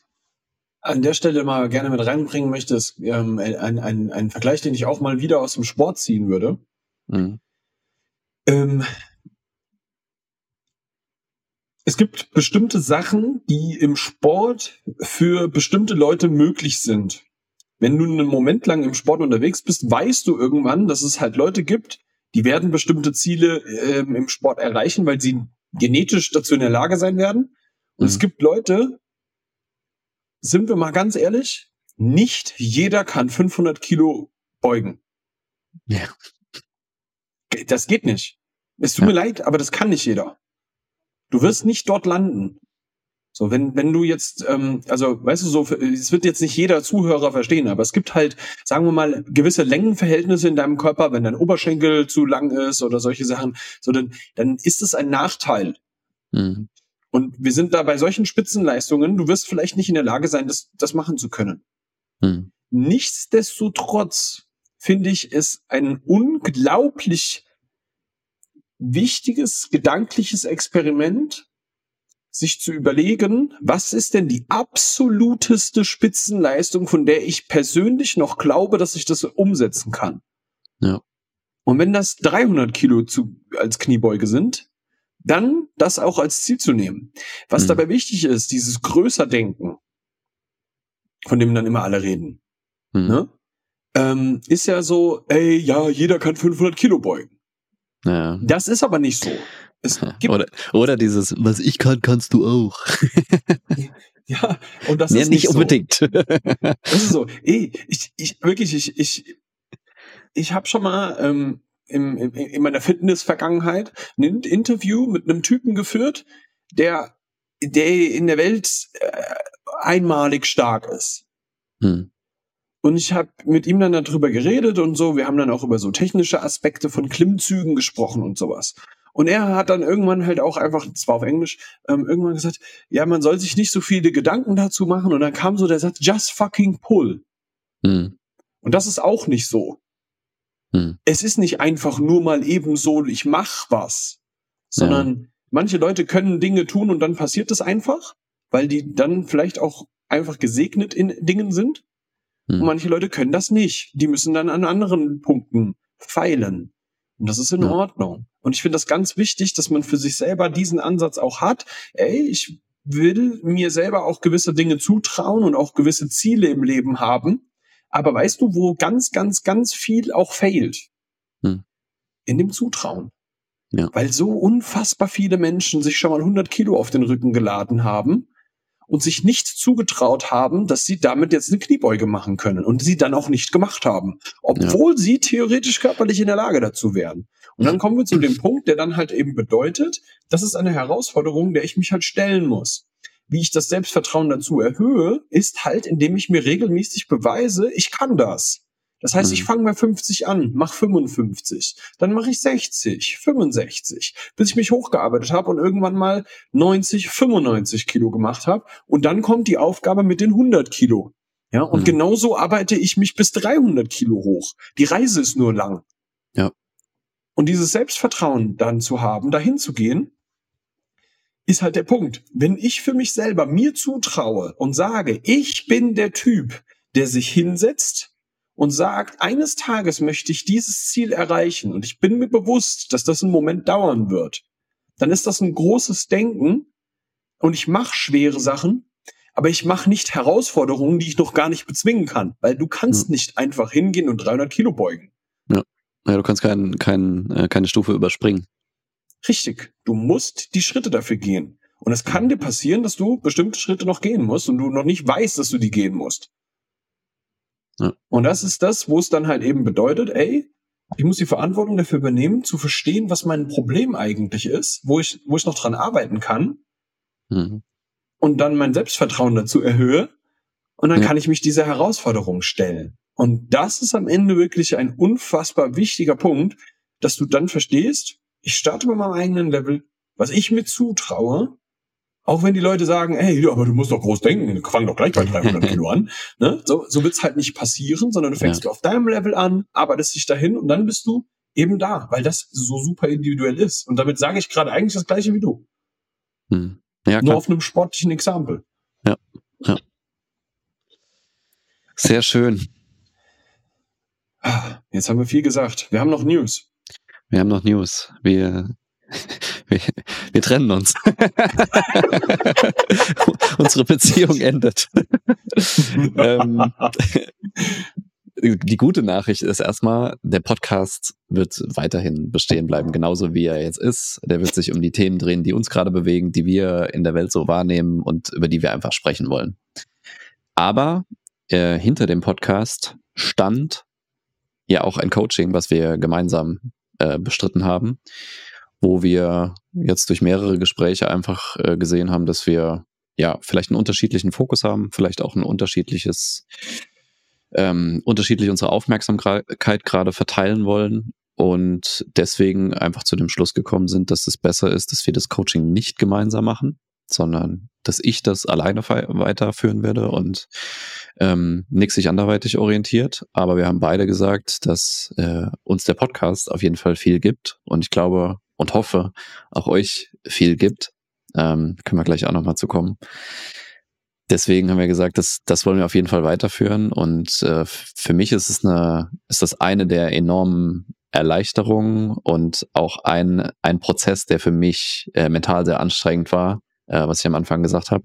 an der Stelle mal gerne mit reinbringen möchte, ist ähm, ein, ein, ein Vergleich, den ich auch mal wieder aus dem Sport ziehen würde. Mhm. Ähm, es gibt bestimmte Sachen, die im Sport für bestimmte Leute möglich sind. Wenn du einen Moment lang im Sport unterwegs bist, weißt du irgendwann, dass es halt Leute gibt, die werden bestimmte Ziele ähm, im Sport erreichen, weil sie genetisch dazu in der Lage sein werden. Und mhm. es gibt Leute, sind wir mal ganz ehrlich, nicht jeder kann 500 Kilo beugen. Ja. Das geht nicht. Es tut ja. mir leid, aber das kann nicht jeder. Du wirst nicht dort landen. So, wenn, wenn du jetzt, ähm, also weißt du, so, es wird jetzt nicht jeder Zuhörer verstehen, aber es gibt halt, sagen wir mal, gewisse Längenverhältnisse in deinem Körper, wenn dein Oberschenkel zu lang ist oder solche Sachen, so dann, dann ist es ein Nachteil. Mhm. Und wir sind da bei solchen Spitzenleistungen, du wirst vielleicht nicht in der Lage sein, das, das machen zu können. Mhm. Nichtsdestotrotz finde ich es ein unglaublich wichtiges gedankliches Experiment, sich zu überlegen, was ist denn die absoluteste Spitzenleistung, von der ich persönlich noch glaube, dass ich das umsetzen kann. Ja. Und wenn das 300 Kilo zu, als Kniebeuge sind, dann das auch als Ziel zu nehmen. Was mhm. dabei wichtig ist, dieses größer Denken, von dem dann immer alle reden, mhm. ne? ähm, ist ja so, ey, ja, jeder kann 500 Kilo beugen. Ja. Das ist aber nicht so. oder, oder dieses, was ich kann, kannst du auch. ja, und das nee, ist nicht, nicht unbedingt. So. Das ist so. Ey, ich, ich wirklich, ich, ich, ich habe schon mal ähm, im, im, in meiner Fitness-Vergangenheit ein Interview mit einem Typen geführt, der, der in der Welt äh, einmalig stark ist. Hm. Und ich habe mit ihm dann darüber geredet und so. Wir haben dann auch über so technische Aspekte von Klimmzügen gesprochen und sowas. Und er hat dann irgendwann halt auch einfach, zwar auf Englisch, ähm, irgendwann gesagt, ja, man soll sich nicht so viele Gedanken dazu machen. Und dann kam so der Satz, just fucking pull. Hm. Und das ist auch nicht so. Hm. Es ist nicht einfach nur mal eben so, ich mach was, sondern ja. manche Leute können Dinge tun und dann passiert es einfach, weil die dann vielleicht auch einfach gesegnet in Dingen sind. Hm. Und manche Leute können das nicht. Die müssen dann an anderen Punkten feilen. Und das ist in ja. Ordnung. Und ich finde das ganz wichtig, dass man für sich selber diesen Ansatz auch hat. Ey, ich will mir selber auch gewisse Dinge zutrauen und auch gewisse Ziele im Leben haben. Aber weißt du, wo ganz, ganz, ganz viel auch fehlt? Hm. In dem Zutrauen. Ja. Weil so unfassbar viele Menschen sich schon mal 100 Kilo auf den Rücken geladen haben und sich nicht zugetraut haben, dass sie damit jetzt eine Kniebeuge machen können und sie dann auch nicht gemacht haben, obwohl ja. sie theoretisch körperlich in der Lage dazu wären. Und dann kommen wir zu dem Punkt, der dann halt eben bedeutet, das ist eine Herausforderung, der ich mich halt stellen muss. Wie ich das Selbstvertrauen dazu erhöhe, ist halt, indem ich mir regelmäßig beweise, ich kann das. Das heißt, ich mhm. fange bei 50 an, mach 55, dann mache ich 60, 65, bis ich mich hochgearbeitet habe und irgendwann mal 90, 95 Kilo gemacht habe. Und dann kommt die Aufgabe mit den 100 Kilo. Ja, und mhm. genauso arbeite ich mich bis 300 Kilo hoch. Die Reise ist nur lang. Ja. Und dieses Selbstvertrauen dann zu haben, dahin zu gehen, ist halt der Punkt. Wenn ich für mich selber mir zutraue und sage, ich bin der Typ, der sich hinsetzt, und sagt, eines Tages möchte ich dieses Ziel erreichen und ich bin mir bewusst, dass das einen Moment dauern wird, dann ist das ein großes Denken und ich mache schwere Sachen, aber ich mache nicht Herausforderungen, die ich noch gar nicht bezwingen kann, weil du kannst ja. nicht einfach hingehen und 300 Kilo beugen. Ja, ja du kannst kein, kein, äh, keine Stufe überspringen. Richtig, du musst die Schritte dafür gehen. Und es kann dir passieren, dass du bestimmte Schritte noch gehen musst und du noch nicht weißt, dass du die gehen musst. Ja. Und das ist das, wo es dann halt eben bedeutet, ey, ich muss die Verantwortung dafür übernehmen, zu verstehen, was mein Problem eigentlich ist, wo ich, wo ich noch dran arbeiten kann. Mhm. Und dann mein Selbstvertrauen dazu erhöhe. Und dann ja. kann ich mich dieser Herausforderung stellen. Und das ist am Ende wirklich ein unfassbar wichtiger Punkt, dass du dann verstehst, ich starte bei meinem eigenen Level, was ich mir zutraue, auch wenn die Leute sagen, ey, aber du musst doch groß denken, fang doch gleich bei 300 Kilo an. Ne? So, so wird's halt nicht passieren, sondern du fängst ja. auf deinem Level an, arbeitest dich dahin und dann bist du eben da, weil das so super individuell ist. Und damit sage ich gerade eigentlich das Gleiche wie du. Hm. Ja, Nur auf einem sportlichen Exempel. Ja, ja. Sehr schön. Jetzt haben wir viel gesagt. Wir haben noch News. Wir haben noch News. Wir wir, wir trennen uns. Unsere Beziehung endet. ähm, die gute Nachricht ist erstmal, der Podcast wird weiterhin bestehen bleiben, genauso wie er jetzt ist. Der wird sich um die Themen drehen, die uns gerade bewegen, die wir in der Welt so wahrnehmen und über die wir einfach sprechen wollen. Aber äh, hinter dem Podcast stand ja auch ein Coaching, was wir gemeinsam äh, bestritten haben wo wir jetzt durch mehrere Gespräche einfach äh, gesehen haben, dass wir ja, vielleicht einen unterschiedlichen Fokus haben, vielleicht auch ein unterschiedliches, ähm, unterschiedlich unsere Aufmerksamkeit gerade verteilen wollen und deswegen einfach zu dem Schluss gekommen sind, dass es besser ist, dass wir das Coaching nicht gemeinsam machen, sondern dass ich das alleine weiterführen werde und ähm, Nick sich anderweitig orientiert. Aber wir haben beide gesagt, dass äh, uns der Podcast auf jeden Fall viel gibt und ich glaube und hoffe, auch euch viel gibt. Ähm, können wir gleich auch nochmal zu kommen. Deswegen haben wir gesagt, das, das wollen wir auf jeden Fall weiterführen. Und äh, für mich ist es eine, ist das eine der enormen Erleichterungen und auch ein, ein Prozess, der für mich äh, mental sehr anstrengend war, äh, was ich am Anfang gesagt habe,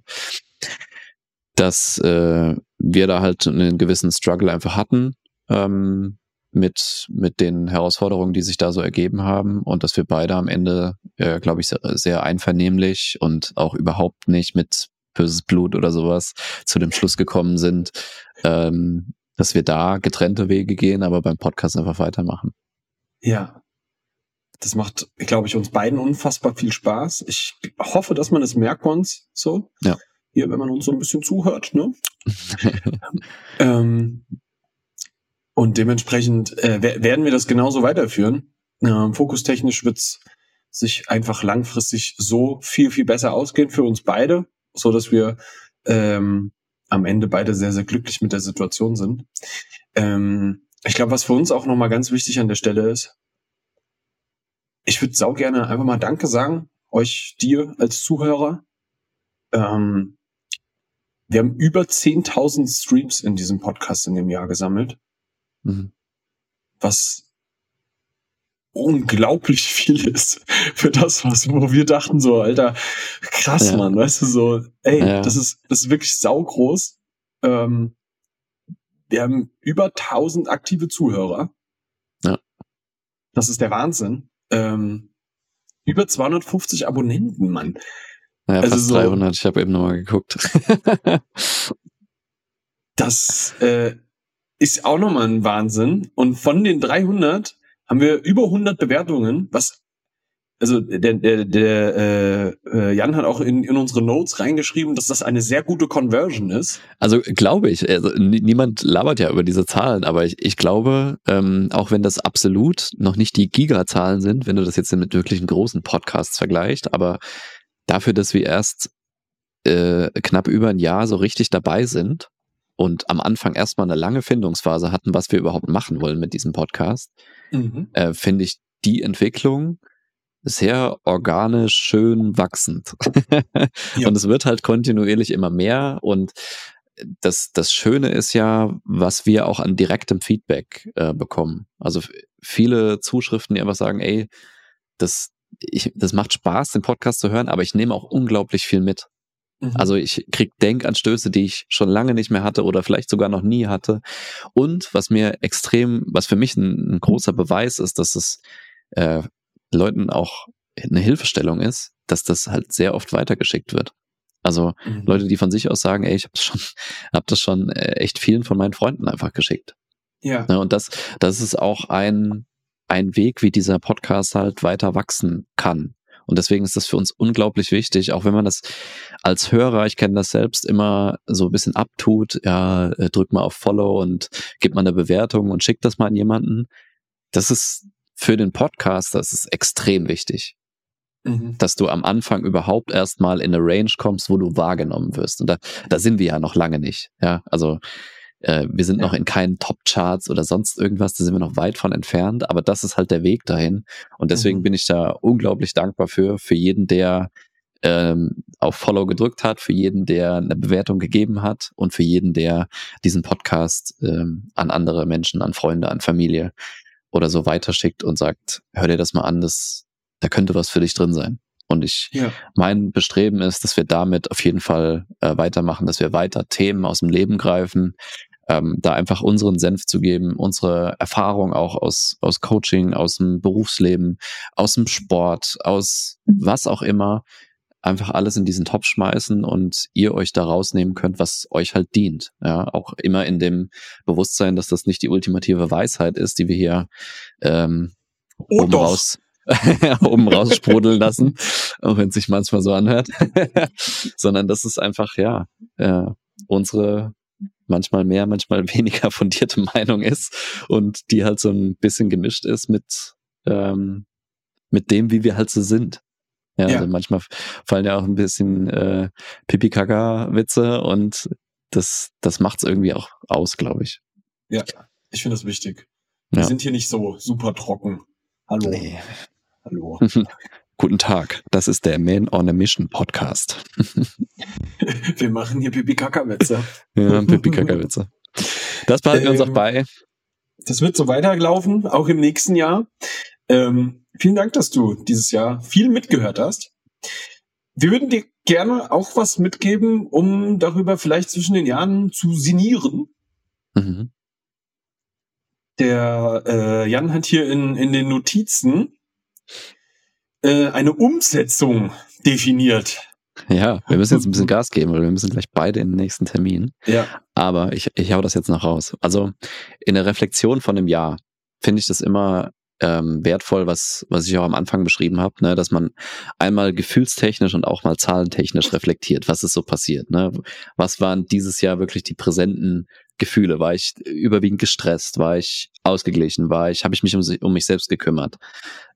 dass äh, wir da halt einen gewissen Struggle einfach hatten ähm, mit, mit den Herausforderungen, die sich da so ergeben haben und dass wir beide am Ende, äh, glaube ich, sehr, sehr einvernehmlich und auch überhaupt nicht mit böses Blut oder sowas zu dem Schluss gekommen sind, ähm, dass wir da getrennte Wege gehen, aber beim Podcast einfach weitermachen. Ja, das macht, glaube ich, uns beiden unfassbar viel Spaß. Ich hoffe, dass man es merkt uns so. Ja. Hier, wenn man uns so ein bisschen zuhört, ne? ähm, und dementsprechend äh, werden wir das genauso weiterführen. Ähm, fokustechnisch wird's sich einfach langfristig so viel, viel besser ausgehen für uns beide, so dass wir ähm, am Ende beide sehr, sehr glücklich mit der Situation sind. Ähm, ich glaube, was für uns auch nochmal ganz wichtig an der Stelle ist, ich würde sau gerne einfach mal Danke sagen, euch, dir als Zuhörer. Ähm, wir haben über 10.000 Streams in diesem Podcast in dem Jahr gesammelt. Mhm. Was unglaublich viel ist für das, was, wo wir dachten so, Alter, krass, ja. Mann, weißt du, so, ey, ja. das ist, das ist wirklich saugroß. Ähm, wir haben über 1000 aktive Zuhörer. Ja. Das ist der Wahnsinn ähm, über 250 Abonnenten, Mann. Naja, also fast so, 300, ich habe eben nochmal geguckt. das äh, ist auch nochmal ein Wahnsinn. Und von den 300 haben wir über 100 Bewertungen, was also der, der, der äh, äh, Jan hat auch in, in unsere Notes reingeschrieben, dass das eine sehr gute Conversion ist. Also glaube ich, also, niemand labert ja über diese Zahlen, aber ich, ich glaube, ähm, auch wenn das absolut noch nicht die Gigazahlen sind, wenn du das jetzt mit wirklichen großen Podcasts vergleichst, aber dafür, dass wir erst äh, knapp über ein Jahr so richtig dabei sind und am Anfang erstmal eine lange Findungsphase hatten, was wir überhaupt machen wollen mit diesem Podcast, mhm. äh, finde ich die Entwicklung sehr organisch, schön wachsend. ja. Und es wird halt kontinuierlich immer mehr und das, das Schöne ist ja, was wir auch an direktem Feedback äh, bekommen. Also viele Zuschriften, die einfach sagen, ey, das, ich, das macht Spaß, den Podcast zu hören, aber ich nehme auch unglaublich viel mit. Mhm. Also ich krieg Denkanstöße, die ich schon lange nicht mehr hatte oder vielleicht sogar noch nie hatte. Und was mir extrem, was für mich ein, ein großer Beweis ist, dass es äh, Leuten auch eine Hilfestellung ist, dass das halt sehr oft weitergeschickt wird. Also mhm. Leute, die von sich aus sagen, ey, ich habe schon, hab das schon äh, echt vielen von meinen Freunden einfach geschickt. Ja. ja. Ne, und das, das ist auch ein, ein Weg, wie dieser Podcast halt weiter wachsen kann. Und deswegen ist das für uns unglaublich wichtig, auch wenn man das als Hörer, ich kenne das selbst, immer so ein bisschen abtut, ja, äh, drück mal auf Follow und gib mal eine Bewertung und schick das mal an jemanden. Das ist für den Podcaster ist es extrem wichtig, mhm. dass du am Anfang überhaupt erstmal in eine Range kommst, wo du wahrgenommen wirst. Und da, da sind wir ja noch lange nicht. Ja, also äh, wir sind ja. noch in keinen Top-Charts oder sonst irgendwas, da sind wir noch weit von entfernt, aber das ist halt der Weg dahin. Und deswegen mhm. bin ich da unglaublich dankbar für, für jeden, der ähm, auf Follow gedrückt hat, für jeden, der eine Bewertung gegeben hat und für jeden, der diesen Podcast ähm, an andere Menschen, an Freunde, an Familie oder so weiterschickt und sagt, hör dir das mal an, das, da könnte was für dich drin sein. Und ich, ja. mein Bestreben ist, dass wir damit auf jeden Fall äh, weitermachen, dass wir weiter Themen aus dem Leben greifen, ähm, da einfach unseren Senf zu geben, unsere Erfahrung auch aus, aus Coaching, aus dem Berufsleben, aus dem Sport, aus mhm. was auch immer, einfach alles in diesen Topf schmeißen und ihr euch da rausnehmen könnt, was euch halt dient. Ja, auch immer in dem Bewusstsein, dass das nicht die ultimative Weisheit ist, die wir hier ähm, oh, oben doch. raus. oben raussprudeln lassen, auch wenn es sich manchmal so anhört, sondern das ist einfach, ja, äh, unsere manchmal mehr, manchmal weniger fundierte Meinung ist und die halt so ein bisschen gemischt ist mit, ähm, mit dem, wie wir halt so sind. Ja, ja. also manchmal fallen ja auch ein bisschen äh, Pipi-Kaka-Witze und das, das macht's irgendwie auch aus, glaube ich. Ja, ich finde das wichtig. Wir ja. sind hier nicht so super trocken. Hallo. Nee. Hallo. Guten Tag, das ist der Man on a Mission Podcast. wir machen hier Pipi-Kaka-Witze. ja, Pipi-Kaka-Witze. Das behalten wir uns auch ähm, bei. Das wird so weiterlaufen, auch im nächsten Jahr. Ähm, vielen Dank, dass du dieses Jahr viel mitgehört hast. Wir würden dir gerne auch was mitgeben, um darüber vielleicht zwischen den Jahren zu sinnieren. Mhm. Der äh, Jan hat hier in, in den Notizen äh, eine Umsetzung definiert. Ja, wir müssen jetzt ein bisschen Gas geben, weil wir müssen gleich beide in den nächsten Termin. Ja. Aber ich, ich hau das jetzt noch raus. Also in der Reflexion von einem Jahr finde ich das immer ähm, wertvoll, was, was ich auch am Anfang beschrieben habe, ne, dass man einmal gefühlstechnisch und auch mal zahlentechnisch reflektiert, was ist so passiert. Ne? Was waren dieses Jahr wirklich die präsenten Gefühle? War ich überwiegend gestresst? War ich ausgeglichen? War ich, habe ich mich um, um mich selbst gekümmert?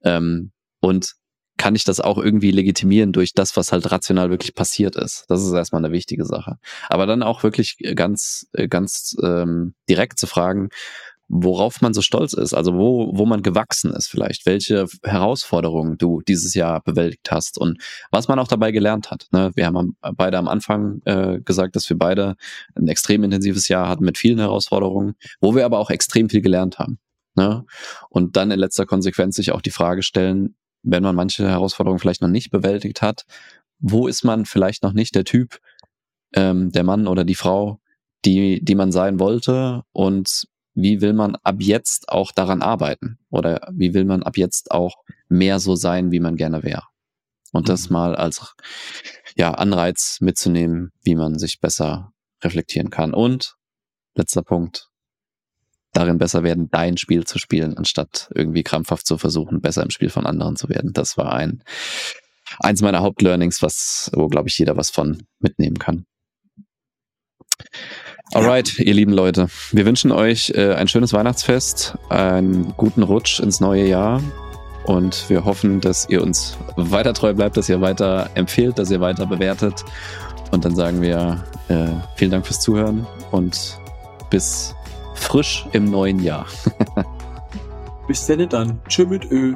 Ähm, und kann ich das auch irgendwie legitimieren durch das, was halt rational wirklich passiert ist. Das ist erstmal eine wichtige Sache. Aber dann auch wirklich ganz, ganz ähm, direkt zu fragen, worauf man so stolz ist, also wo, wo man gewachsen ist vielleicht, welche Herausforderungen du dieses Jahr bewältigt hast und was man auch dabei gelernt hat. Ne? Wir haben beide am Anfang äh, gesagt, dass wir beide ein extrem intensives Jahr hatten mit vielen Herausforderungen, wo wir aber auch extrem viel gelernt haben. Ne? Und dann in letzter Konsequenz sich auch die Frage stellen, wenn man manche Herausforderungen vielleicht noch nicht bewältigt hat, wo ist man vielleicht noch nicht der Typ, ähm, der Mann oder die Frau, die, die man sein wollte und wie will man ab jetzt auch daran arbeiten? Oder wie will man ab jetzt auch mehr so sein, wie man gerne wäre? Und das mhm. mal als ja, Anreiz mitzunehmen, wie man sich besser reflektieren kann. Und letzter Punkt, darin besser werden, dein Spiel zu spielen, anstatt irgendwie krampfhaft zu versuchen, besser im Spiel von anderen zu werden. Das war ein eins meiner Hauptlearnings, was, wo glaube ich jeder was von mitnehmen kann. Alright, ja. ihr lieben Leute. Wir wünschen euch äh, ein schönes Weihnachtsfest, einen guten Rutsch ins neue Jahr und wir hoffen, dass ihr uns weiter treu bleibt, dass ihr weiter empfehlt, dass ihr weiter bewertet. Und dann sagen wir äh, vielen Dank fürs Zuhören und bis frisch im neuen Jahr. bis denn dann. Tschö mit Ö.